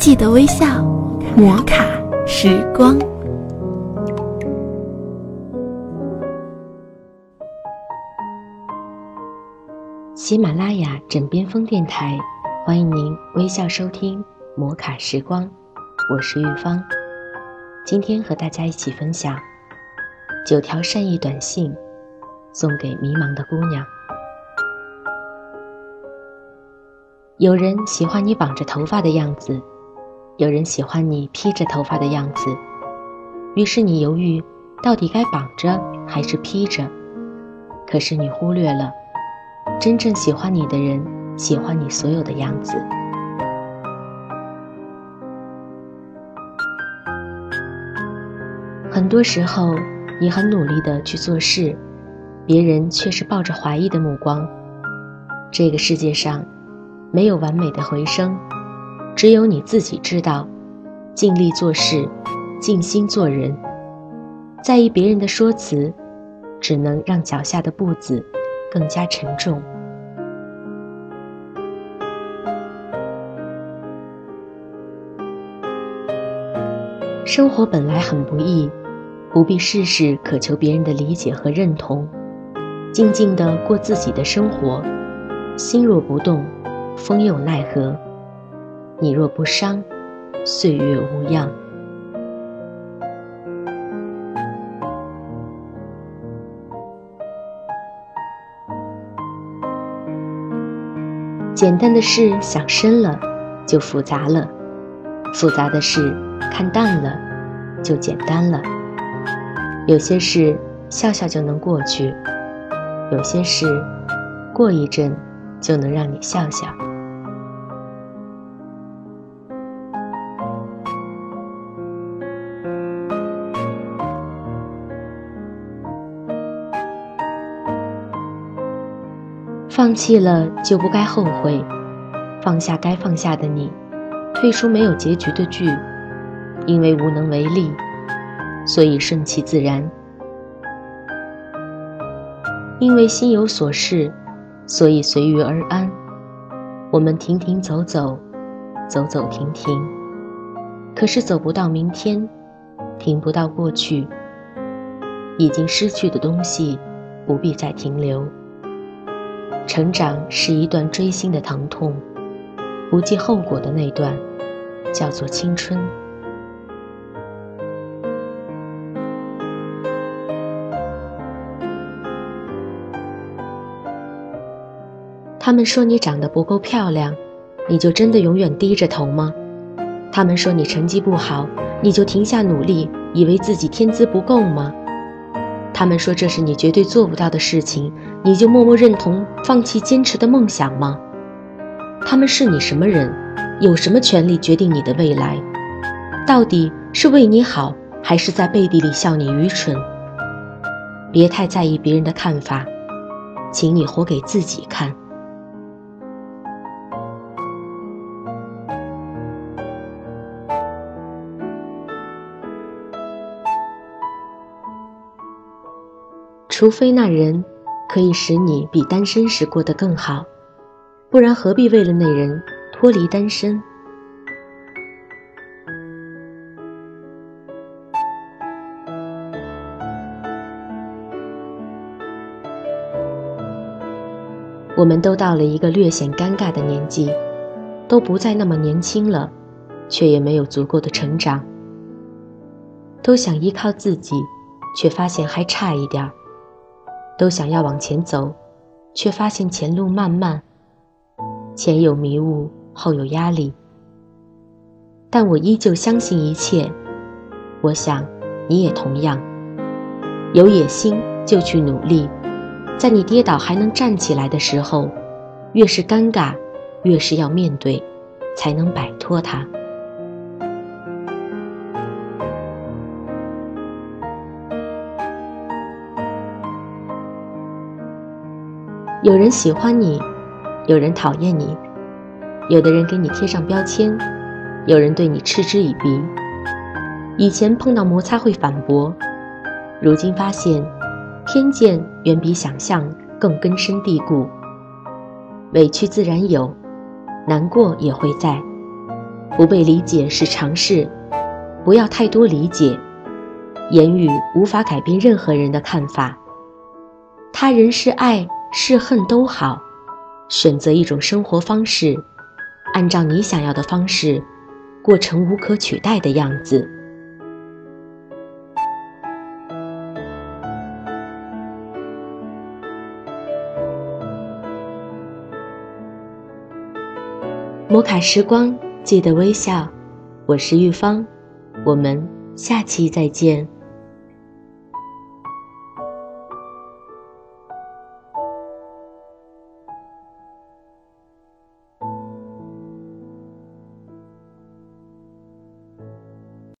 记得微笑，摩卡时光。喜马拉雅枕边风电台，欢迎您微笑收听摩卡时光，我是玉芳。今天和大家一起分享九条善意短信，送给迷茫的姑娘。有人喜欢你绑着头发的样子，有人喜欢你披着头发的样子，于是你犹豫，到底该绑着还是披着？可是你忽略了，真正喜欢你的人喜欢你所有的样子。很多时候，你很努力的去做事，别人却是抱着怀疑的目光。这个世界上，没有完美的回声，只有你自己知道。尽力做事，尽心做人。在意别人的说辞，只能让脚下的步子更加沉重。生活本来很不易。不必事事渴求别人的理解和认同，静静的过自己的生活，心若不动，风又奈何？你若不伤，岁月无恙。简单的事想深了，就复杂了；复杂的事看淡了，就简单了。有些事笑笑就能过去，有些事过一阵就能让你笑笑。放弃了就不该后悔，放下该放下的你，退出没有结局的剧，因为无能为力。所以顺其自然，因为心有所事，所以随遇而安。我们停停走走，走走停停，可是走不到明天，停不到过去。已经失去的东西，不必再停留。成长是一段锥心的疼痛，不计后果的那段，叫做青春。他们说你长得不够漂亮，你就真的永远低着头吗？他们说你成绩不好，你就停下努力，以为自己天资不够吗？他们说这是你绝对做不到的事情，你就默默认同，放弃坚持的梦想吗？他们是你什么人？有什么权利决定你的未来？到底是为你好，还是在背地里笑你愚蠢？别太在意别人的看法，请你活给自己看。除非那人可以使你比单身时过得更好，不然何必为了那人脱离单身？我们都到了一个略显尴尬的年纪，都不再那么年轻了，却也没有足够的成长，都想依靠自己，却发现还差一点儿。都想要往前走，却发现前路漫漫，前有迷雾，后有压力。但我依旧相信一切。我想，你也同样。有野心就去努力，在你跌倒还能站起来的时候，越是尴尬，越是要面对，才能摆脱它。有人喜欢你，有人讨厌你，有的人给你贴上标签，有人对你嗤之以鼻。以前碰到摩擦会反驳，如今发现，偏见远比想象更根深蒂固。委屈自然有，难过也会在，不被理解是常事，不要太多理解。言语无法改变任何人的看法。他人是爱是恨都好，选择一种生活方式，按照你想要的方式，过成无可取代的样子。摩卡时光，记得微笑。我是玉芳，我们下期再见。